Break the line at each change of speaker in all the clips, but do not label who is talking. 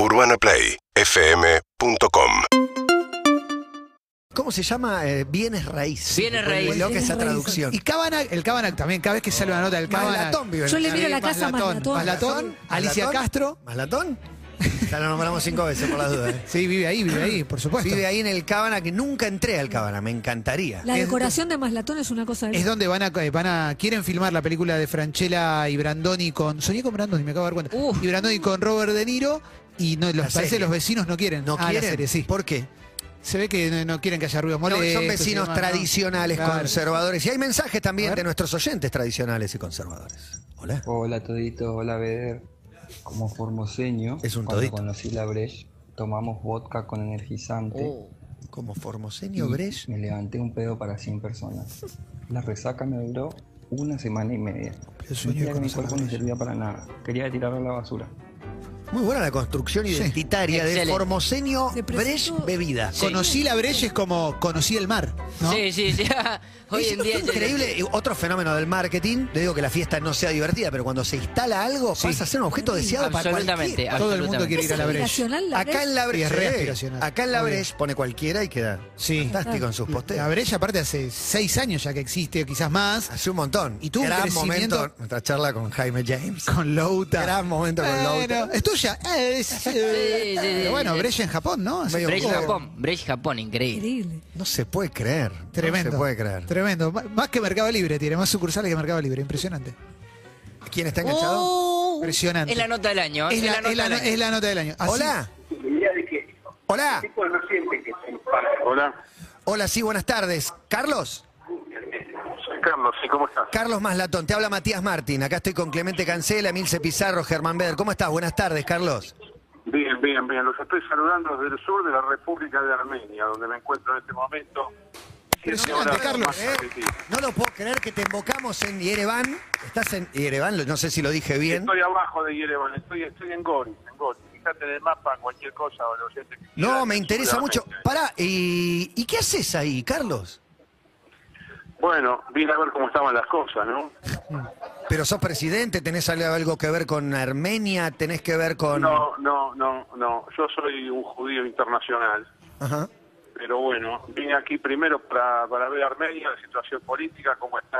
UrbanaPlayFM.com
¿Cómo se llama? Eh, bienes raíces.
Bienes raíces.
Lo que es esa traducción.
Y Cabanac, el Cabanac también, cada vez que sale una nota del Cabanac.
Maslatón vive en
Yo le miro la casa
Maslatón,
Maslatón.
Alicia. Castro.
¿Maslatón? Ya lo nombramos cinco veces por las dudas. ¿eh?
Sí, vive ahí, vive ahí, por supuesto.
Vive ahí en el Cábana, que nunca entré al Cábana, me encantaría.
La decoración de Maslatón es una cosa de
Es donde van a, eh, van a quieren filmar la película de Franchella y Brandoni con soñé con Brandoni me acabo de dar cuenta y Brandoni con Robert De Niro y no los parece
serie.
los vecinos no quieren
¿No
Ah,
quieren?
serie, sí
¿Por qué?
se ve que no, no quieren que haya ruido
No,
molestos
son vecinos
demás, ¿no?
tradicionales,
Claro.
conservadores. Y hay mensajes también de nuestros oyentes tradicionales y conservadores. Hola.
Hola todito, hola Beder. Como formoseño,
Es un
cuando
todito.
conocí la Breche, tomamos vodka con energizante.
Oh.
Como Formoseño Brecht.
Me levanté un pedo para 100 personas. La resaca me duró una semana y media.
El sueño
que mi cuerpo no
Breche.
servía para nada. Quería tirarlo a la basura.
Muy buena la construcción identitaria de
Excelente.
Formoseño
Se presentó-
Brecht Bebida.
Sí.
conocí la brecha es como conocí el mar ¿no?
Sí, sí, sí. Hoy
Es
en día.
increíble. Y Otro fenómeno del marketing. Le digo que la fiesta no sea divertida, pero cuando se instala algo, pasa a ser un objeto deseado para
Absolutamente.
cualquiera.
todo el mundo quiere ir a la brecha
aspiracional la
Acá
Breche?
en la
Sí,
Breche.
es re aspiracional.
Acá en la. Breche pone cualquiera y queda
Sí.
fantástico en sus
la
posteos.
brecha aparte hace seis años ya que existe o quizás más
Hace un montón.
Y tuvo un
Gran
crecimiento-
momento. Nuestra charla con Jaime James.
con Louta
Gran momento con
Bueno,
Louta.
Tuya Eh, es, eh,
sí, sí,
pero bueno
sí.
brecha en Japón ¿no? Así-
Brecht
poco.
Japón, Brecht Japón, increíble.
Increíble.
No se puede creer.
Tremendo.
No se puede creer.
Tremendo. M- Más que Mercado Libre, tiene más sucursales que Mercado Libre. Impresionante.
¿Quién está enganchado?
Oh,
Impresionante.
Es la nota del año.
Es la,
nota
es la
del año.
es la nota del año. Así-
Hola. Hola.
Hola,
Hola, sí, buenas tardes. Carlos.
Carlos, ¿sí? ¿Cómo estás?
Carlos Maslatón, te habla Matías Martín. Acá estoy con Clemente Cancela, Emilce Pizarro, Germán Beder. ¿Cómo estás? Buenas tardes, Carlos.
Bien, bien, bien. Los estoy saludando desde el sur de la República de Armenia, donde me encuentro en este momento.
Impresionante, Carlos.
¿Eh? No lo puedo creer que te invocamos en Yerevan. Estás en Yerevan, no sé si lo dije bien.
Estoy abajo de Yerevan, estoy, estoy en Goris, en Goris. Fíjate en el mapa, cualquier cosa. o
No, me interesa mucho. Pará, ¿y, ¿y qué haces ahí, Carlos?
Bueno, vine a ver cómo estaban las cosas, ¿no?
Pero sos presidente, tenés algo- que ver con Armenia, tenés que ver con...
No, no, no, no. Yo soy un judío internacional.
Ajá.
Pero bueno, vine aquí primero para, para ver Armenia, la situación política, cómo está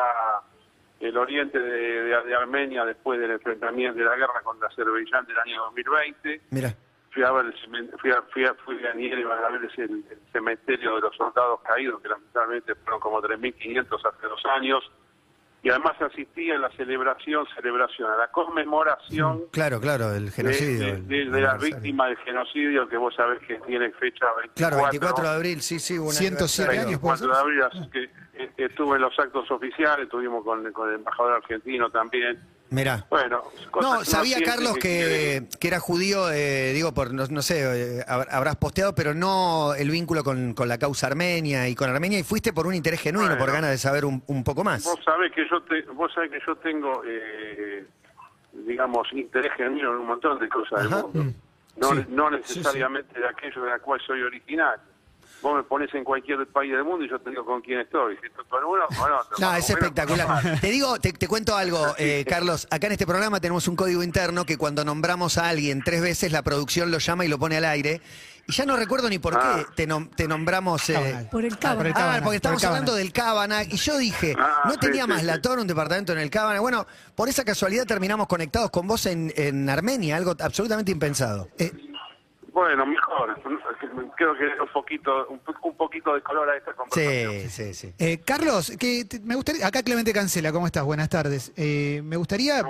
el oriente de, de- de Armenia después del enfrentamiento de la guerra contra Azerbaiyán del año 2020.
Mira,
Fui a ver el fui a, fui a, fui a Yerevan a ver ese- el, el cementerio de los soldados caídos, que lamentablemente fueron como 3.500 hace dos años. Y además asistí a la celebración, celebración, a la conmemoración
claro, claro, el
de,
genocidio.
de- de- de las víctimas del genocidio, que vos sabés que tiene fecha 24,
Claro, 24 de abril, sí, sí. un
107
aniversario.
años, ¿puede
24 de abril, así que eh, estuve en los actos oficiales, estuvimos con, con el embajador argentino también.
Mirá.
Bueno,
No, sabía Carlos que, que era judío, eh, digo, por no, no sé, eh, hab- habrás posteado, pero no el vínculo con, con la causa armenia y con Armenia, y fuiste por un interés genuino,
Bueno.
por ganas de saber un, un poco más.
Vos sabés que yo te, vos sabés que yo tengo, eh, digamos, interés genuino en un montón de cosas
Ajá.
del mundo. No,
Sí.
no necesariamente de aquello de la cual soy originario. Vos me pones en cualquier país del mundo y yo te digo con quién estoy. Si estoy con uno, con otro.
No, es
menos,
espectacular. Te digo, te, te cuento algo, eh, Carlos. Acá en este programa tenemos un código interno que cuando nombramos a alguien tres veces, la producción lo llama y lo pone al aire. Y ya no recuerdo ni por qué
Ah.
te, nom- te nombramos. eh.
Por el
Ah,
cabo.
por el
Ah,
Cábana,
porque estamos
por el
hablando del Cábana y yo dije,
Ah,
no tenía
sí,
más
sí.
Latón un departamento en el Cábana. Bueno, por esa casualidad terminamos conectados con vos en, en Armenia, algo absolutamente impensado.
Eh,
Bueno, mejor. Creo que un poquito, un, po- un poquito de color a esta conversación.
Sí, sí, sí.
eh, Carlos, que te- me gustaría, acá Clemente Cancela, ¿cómo estás? Buenas tardes. Eh, me gustaría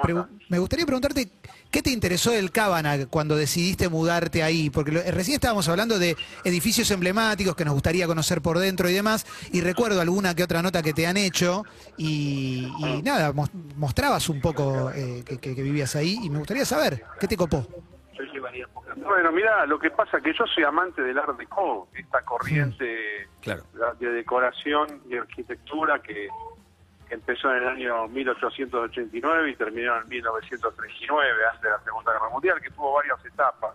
me gustaría preguntarte qué te interesó del Cábana cuando decidiste mudarte ahí, porque lo- recién estábamos hablando de edificios emblemáticos que nos gustaría conocer por dentro y demás, y recuerdo alguna que otra nota que te han hecho y, y nada, mos- mostrabas un poco eh, que, que- que vivías ahí y me gustaría saber qué te copó.
Bueno, mira, lo que pasa es que yo soy amante del Art Deco, esta corriente
Claro.
de decoración y arquitectura que, que empezó en el año 1889 y terminó en 1939, antes de la Segunda Guerra Mundial, que tuvo varias etapas.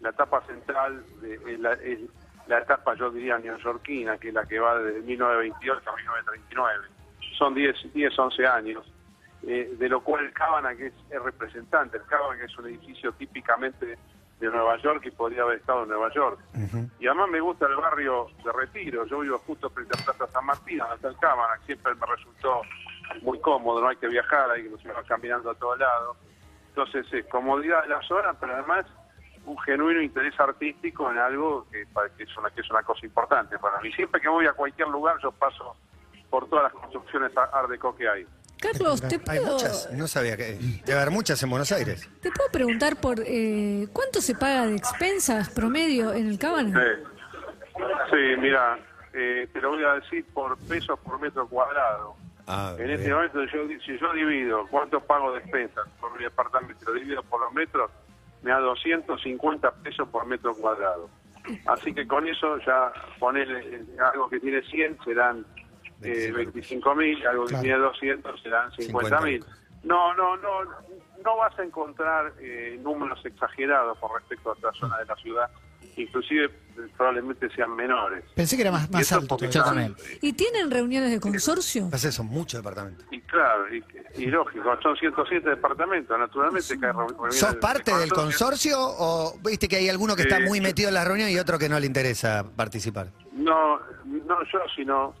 La etapa central es la, es la etapa, yo diría, neoyorquina, que es la que va desde 1928 a 1939. Son 10, 10 11 años. Eh, de lo cual el Cábana, que es, es representante, el Cábana que es un edificio típicamente de Nueva York y podría haber estado en Nueva York. Y además me gusta el barrio de Retiro, yo vivo justo frente a Plaza San Martín, donde está el Cámara, siempre me resultó muy cómodo, no hay que viajar, hay que va caminando a todos lados. Entonces, es comodidad de la zona, pero además un genuino interés artístico en algo que, que es, una, que es una cosa importante para mí. Siempre que voy a cualquier lugar yo paso por todas las construcciones art deco que hay.
Carlos, ¿te
Hay
puedo,
muchas, no sabía que. Debe haber muchas en Buenos Aires.
¿te puedo preguntar por eh, cuánto se paga de expensas promedio en el Cábana?
Sí, sí mira, eh, te lo voy a decir por pesos por metro cuadrado.
Ah,
En
bien.
este momento, yo, si yo divido cuánto pago de despensas por mi departamento, lo divido por los metros, me da 250 pesos por metro cuadrado. Así que con eso ya ponerle algo que tiene 100 serán eh, 25 mil, algo que
Claro.
tiene 200 serán 50 mil. No, no, no, no vas a encontrar eh, números exagerados con respecto a otra zona de la ciudad. Inclusive eh, probablemente sean menores.
Pensé que era más,
Y
más alto.
Yo también.
¿Y tienen reuniones de consorcio?
Pasa eso, muchos departamentos.
Y claro, y, y lógico, son 107 departamentos, naturalmente que hay reuniones
¿Sos
de
parte del
consorcio.
consorcio o viste que hay alguno que está
Eh,
muy metido en la reunión y otro que no le interesa participar?
No, no yo, sino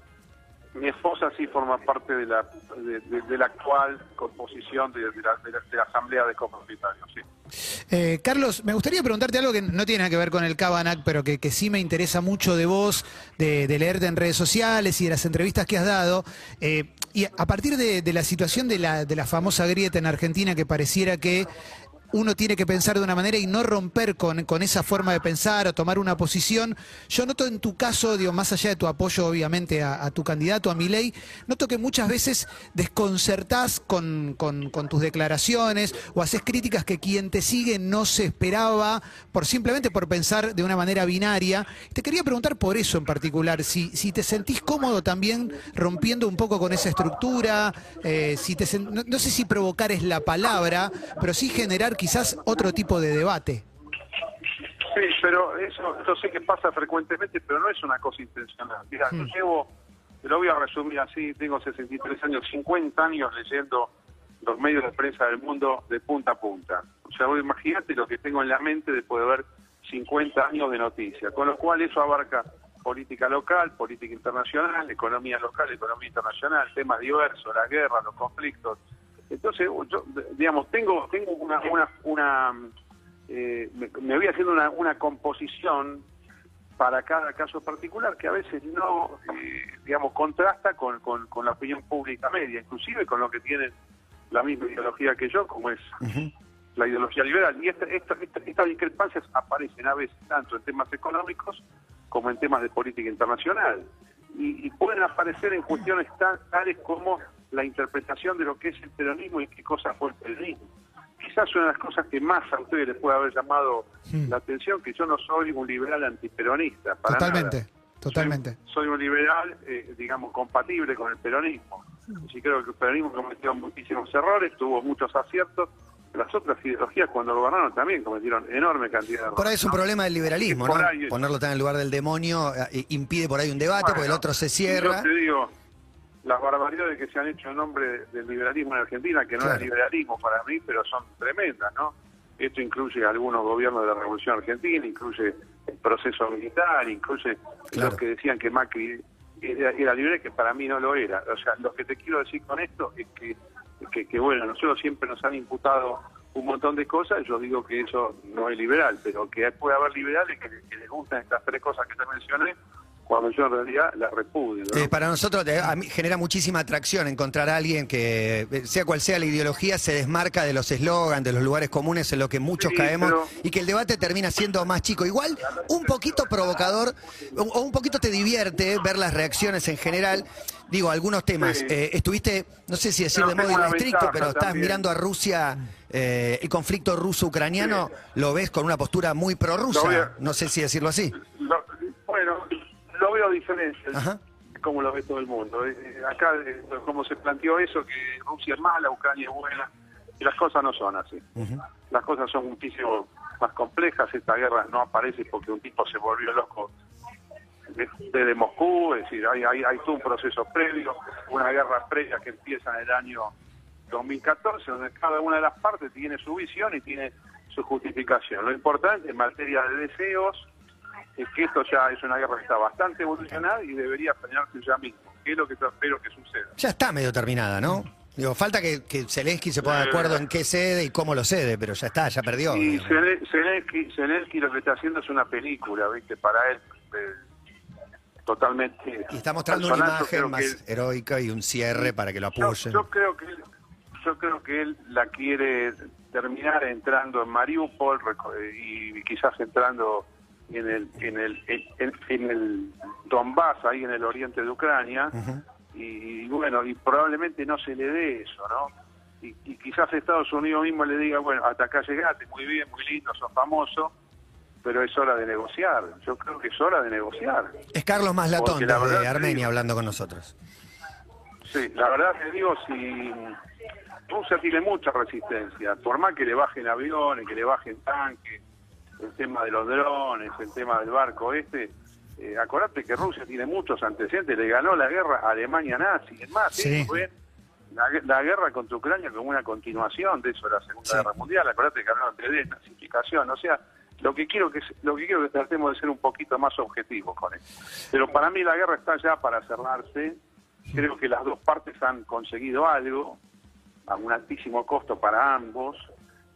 mi esposa sí forma parte de la de, la actual composición de, la, asamblea de copropietarios. Sí.
Eh, Carlos, me gustaría preguntarte algo que no tiene nada que ver con el Cabanac, pero que, sí me interesa mucho de vos, de, leerte en redes sociales y de las entrevistas que has dado. Eh, y a partir de la situación de la, de la famosa grieta en Argentina, que pareciera que uno tiene que pensar de una manera y no romper con, con esa forma de pensar o tomar una posición. Yo noto en tu caso, digo, más allá de tu apoyo obviamente a, tu candidato, a mi ley, noto que muchas veces desconcertás con, con- tus declaraciones o haces críticas que quien te sigue no se esperaba por simplemente por pensar de una manera binaria. Te quería preguntar por eso en particular, si, si te sentís cómodo también rompiendo un poco con esa estructura, eh, si te no sé si provocar es la palabra, pero sí generar quizás otro tipo de debate.
Sí, pero eso yo sé que pasa frecuentemente, pero no es una cosa intencional. Mira, yo llevo, te lo voy a resumir así, tengo 63 años, 50 años leyendo los medios de prensa del mundo de punta a punta. O sea, vos imagínate lo que tengo en la mente después de ver 50 años de noticias, con lo cual eso abarca política local, política internacional, economía local, economía internacional, temas diversos, la guerra, los conflictos. Entonces, yo, digamos, tengo tengo una, una, una eh, me, me voy haciendo una, una composición para cada caso particular que a veces no, eh, digamos, contrasta con, con, con la opinión pública media, inclusive con lo que tienen la misma ideología que yo, como es la ideología liberal. Y esta- esta- esta- estas discrepancias aparecen a veces tanto en temas económicos como en temas de política internacional. Y, y pueden aparecer en cuestiones tan- tales como la interpretación de lo que es el peronismo y qué cosa fue el peronismo. Quizás una de las cosas que más a ustedes les puede haber llamado la atención, que yo no soy un liberal antiperonista. Para
Totalmente,
nada.
totalmente.
Soy, soy un liberal, eh, digamos, compatible con el peronismo. Sí creo que el peronismo cometió muchísimos errores, tuvo muchos aciertos. Las otras ideologías cuando gobernaron también cometieron enorme cantidad de errores.
Por ahí es un
¿no?
problema del liberalismo, ¿no?
ahí-
Ponerlo tan en el lugar del demonio eh, impide por ahí un debate, porque el otro se
Yo
cierra.
te digo, las barbaridades que se han hecho en nombre del liberalismo en Argentina, que no
Claro.
es liberalismo para mí, pero son tremendas, ¿no? Esto incluye algunos gobiernos de la Revolución Argentina, incluye el proceso militar, incluye
Claro.
los que decían que Macri era, era libre, que para mí no lo era. O sea, lo que te quiero decir con esto es que, que, que, bueno, nosotros siempre nos han imputado un montón de cosas, yo digo que eso no es liberal, pero que puede haber liberales que, que les gustan estas tres cosas que te mencioné, cuando yo en realidad las repudio. ¿no?
Eh, para nosotros a mí genera muchísima atracción encontrar a alguien que, eh, sea cual sea la ideología, se desmarca de los eslogans, de los lugares comunes en los que muchos
Sí,
caemos
pero-
y que el debate termina siendo más chico. Igual, un poquito provocador o, un poquito te divierte ver las reacciones en general. Digo, algunos temas.
Sí.
Eh, estuviste, no sé si decir
Pero
de modo
ventaja
pero estás
también.
mirando a Rusia, eh, el conflicto ruso-ucraniano,
Sí.
lo ves con una postura muy prorrusa. No sé si decirlo así.
Veo diferente,
Ajá.
como lo ve todo el mundo. Eh, eh, acá, eh, como se planteó eso, que Rusia es mala, Ucrania es buena, y las cosas no son así. Las cosas son muchísimo más complejas. Esta guerra no aparece porque un tipo se volvió loco de- desde Moscú, es decir, hay, hay, hay todo un proceso previo, una guerra previa que empieza en el año 2014, donde cada una de las partes tiene su visión y tiene su justificación. Lo importante en materia de deseos es que esto ya es una guerra que está bastante evolucionada y debería frenarse ya mismo, que es lo que yo espero que suceda.
Ya está medio terminada, ¿no? Digo, falta que, que Zelensky se ponga de acuerdo en qué cede y cómo lo cede, pero ya está, ya perdió.
Y Zelen- Zelensky, Zelensky lo que está haciendo es una película, ¿viste? Para él, eh, totalmente.
Y está mostrando una imagen más
él-
heroica y un cierre para que lo apoyen.
yo creo que él, yo creo que él la quiere terminar entrando en Mariupol reco- y quizás entrando en el en el en, en el Donbass ahí en el oriente de Ucrania y, y bueno y probablemente no se le dé eso no y, y quizás Estados Unidos mismo le diga bueno hasta acá llegaste muy bien muy lindo sos famoso pero es hora de negociar yo creo que es hora de negociar
Es Carlos Maslatón
la te
Armenia
digo-
hablando con nosotros.
Sí, la verdad te digo, si Rusia tiene mucha resistencia, por más que le bajen aviones, que le bajen tanques, el tema de los drones, el tema del barco este, eh, acordate que Rusia tiene muchos antecedentes, le ganó la guerra a Alemania nazi, es más,
Sí.
fue la, la guerra contra Ucrania como una continuación de eso de la Segunda
Sí.
Guerra Mundial, acordate que hablaron de desnazificación, o sea, lo que quiero que lo que quiero que tratemos de ser un poquito más objetivos con esto. Pero para mí la guerra está ya para cerrarse. Creo que las dos partes han conseguido algo a un altísimo costo para ambos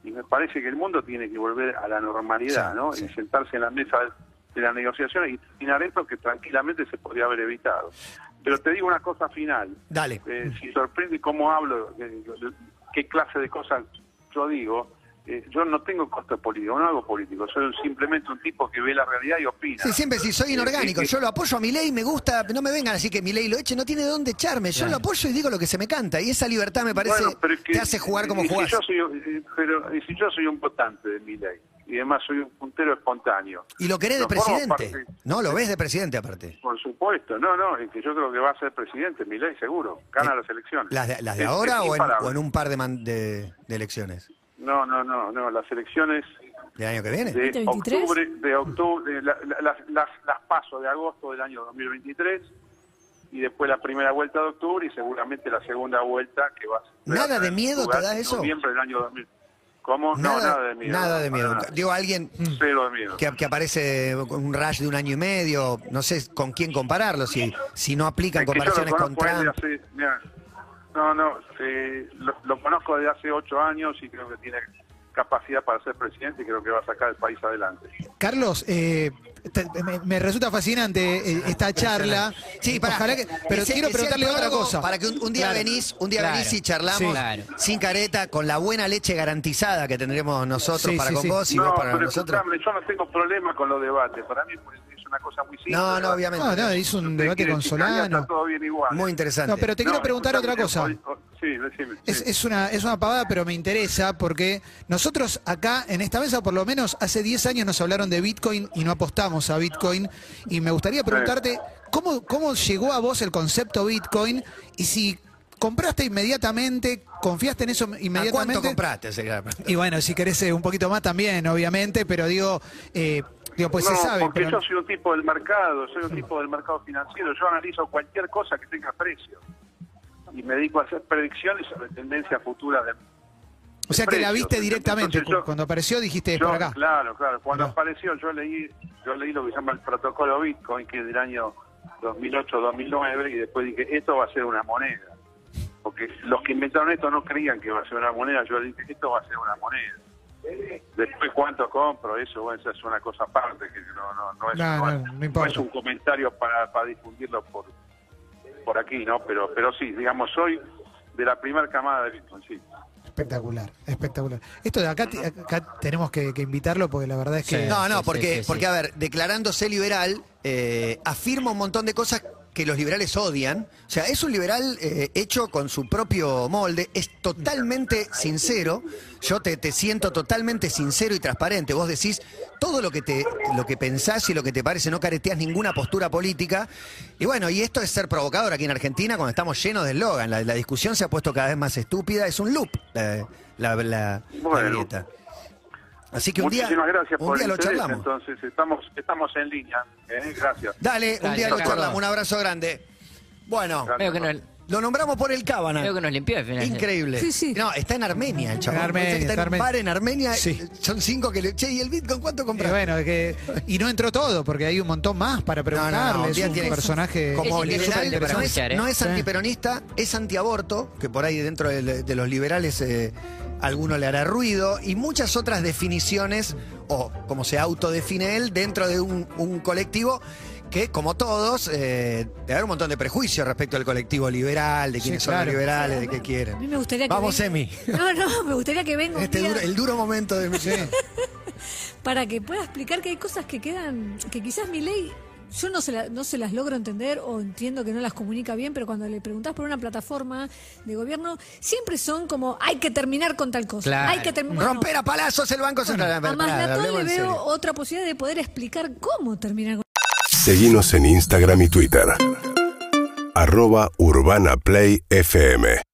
y me parece que el mundo tiene que volver a la normalidad,
Sí,
¿no?
sí.
Y sentarse en la mesa de la negociación y terminar esto que tranquilamente se podría haber evitado. Pero te digo una cosa final.
Dale.
Eh, si sorprende cómo hablo, eh, qué clase de cosas yo digo, eh, yo no tengo costo político, no hago político, soy simplemente un tipo que ve la realidad y opina.
Sí, siempre si soy inorgánico,
Eh, eh,
yo lo apoyo a mi ley, me gusta, no me vengan así que mi ley lo eche, no tiene de dónde echarme, yo lo apoyo y digo lo que se me canta, y esa libertad me parece,
Bueno, pero es que-
te hace jugar como
si
jugás.
yo soy, eh, pero y si yo soy un votante de mi ley y además soy un puntero espontáneo.
Y lo querés de presidente,
parte-
no, lo ves de presidente aparte.
Por supuesto, no, no, es que yo creo que va a ser presidente, mi ley seguro, gana
Eh,
las elecciones.
¿Las de, las de
Es-
ahora
es
o en, o en un par de, man- de, de elecciones?
No, no, no, no, las elecciones
¿Del año que viene?
de
2023?
octubre, de octubre, la- la- las, las, las paso de agosto del año 2023 y después la primera vuelta de octubre y seguramente la segunda vuelta que va a ser-
¿Nada de miedo te da
en
eso?
Noviembre del año 2000. ¿Cómo? no, nada de miedo.
Nada de miedo.
nada.
Digo, alguien
Cero de miedo.
que, que aparece con un rash de un año y medio, no sé con quién compararlo, si, si no aplican
Es que
comparaciones con Trump.
hace- mira, no, no, eh, lo, lo conozco desde hace ocho años y creo que tiene capacidad para ser presidente y creo que va a sacar el país adelante.
Carlos, eh, te- me, me resulta fascinante eh, esta charla.
Sí, para,
Ojalá que- pero quiero preguntarle otra cosa.
Para que un, un día
Claro,
venís, un día
claro.
venís y charlamos
Sí.
Claro.
sin careta, con la buena leche garantizada que tendremos nosotros
Sí,
para
sí,
con
sí.
vos y
no,
vos para
pero
nosotros.
yo no tengo problema con los debates. Para mí pues, una cosa muy simple.
No, no, obviamente.
No, no, hizo un
Usted
debate con Solano.
Está todo bien igual.
Muy interesante.
No, pero te quiero preguntar otra cosa.
hoy- hoy- sí, decime.
Es,
sí.
es una, es una pavada, pero me interesa porque nosotros acá en esta mesa, por lo menos hace 10 años, nos hablaron de Bitcoin y no apostamos a Bitcoin. Y me gustaría preguntarte, ¿cómo, cómo llegó a vos el concepto Bitcoin? Y si compraste inmediatamente, confiaste en eso
¿A cuánto
inmediatamente.
compraste?
Y bueno, si querés eh, un poquito más también, obviamente, pero digo, eh, digo pues
no,
se sabe.
porque
pero-
yo soy un tipo del mercado, soy un tipo del mercado financiero. Yo analizo cualquier cosa que tenga precio. Y me dedico a hacer predicciones sobre tendencias futuras de,
o sea que la viste directamente.
Entonces yo-
Cuando apareció dijiste, es
Yo,
por acá.
Claro, claro. Cuando
Acá.
apareció, yo leí, yo leí lo que se llama el protocolo Bitcoin, que es del año 2008-2009, y después dije, esto va a ser una moneda. Porque los que inventaron esto no creían que iba a ser una moneda. Yo dije, esto va a ser una moneda. Después, ¿cuánto compro? Eso, bueno, esa es una cosa aparte, que no, no, no, es,
No,
no
no,
es-
no importa.
es un comentario para, para difundirlo por, por aquí, ¿no? Pero, pero sí, digamos, soy de la primera camada de Bitcoin, sí.
Espectacular, espectacular. Esto de acá, acá tenemos que, que invitarlo porque la verdad es que...
Sí.
No, no,
sí,
porque,
sí, sí.
porque a ver, declarándose liberal, eh, afirma un montón de cosas que los liberales odian. O sea, es un liberal eh, hecho con su propio molde, es totalmente sincero. Yo te, te siento totalmente sincero y transparente. Vos decís todo lo que te lo que pensás y lo que te parece, no careteas ninguna postura política. Y bueno, y esto es ser provocador aquí en Argentina cuando estamos llenos de eslogan. La, la discusión se ha puesto cada vez más estúpida, es un loop la, la,
Bueno.
Así que un día,
gracias
un
por
día
el
lo
interés.
charlamos.
Entonces, estamos, estamos en línea. ¿eh? Gracias.
Dale, un
Dale,
día lo charlamos. Un abrazo grande. Bueno,
Gracias.
Veo que no,
Lo nombramos por el Cábana.
Creo que nos limpió al final.
Increíble.
Sí, sí.
No, está en Armenia el chaval.
En Armenia,
Pensé que
está
en
en
un bar en Armenia.
Sí.
Son cinco que le. Che, ¿y el Bitcoin cuánto
Eh,
compraste?
bueno, que, y no entró todo, porque hay un montón más para
No, no, no,
preguntarle.
un
es
día
un
tiene-
personaje
como
Es
liberal, no es,
¿eh?
no es
Sí.
antiperonista, es antiaborto, que por ahí dentro de, de los liberales eh, alguno le hará ruido, y muchas otras definiciones, o como se autodefine él, dentro de un, un colectivo que, como todos, eh, debe haber un montón de prejuicios respecto al colectivo liberal, de
Sí,
quiénes son los liberales, de qué
A
quieren.
mí me gustaría que
Vamos, Emi.
No, no, me gustaría que venga un
Este
día
duro- el duro momento de mi
para que pueda explicar que hay cosas que quedan, que quizás mi ley, yo no se, la- no se las logro entender o entiendo que no las comunica bien, pero cuando le preguntás por una plataforma de gobierno, siempre son como, hay que terminar con tal cosa.
Claro.
Hay que terminar.
Romper a palazos el Banco Central.
A Maslatón
hablemos
le veo
serio.
otra posibilidad de poder explicar cómo terminar con
Seguimos en Instagram y Twitter. Arroba Urbana Play FM.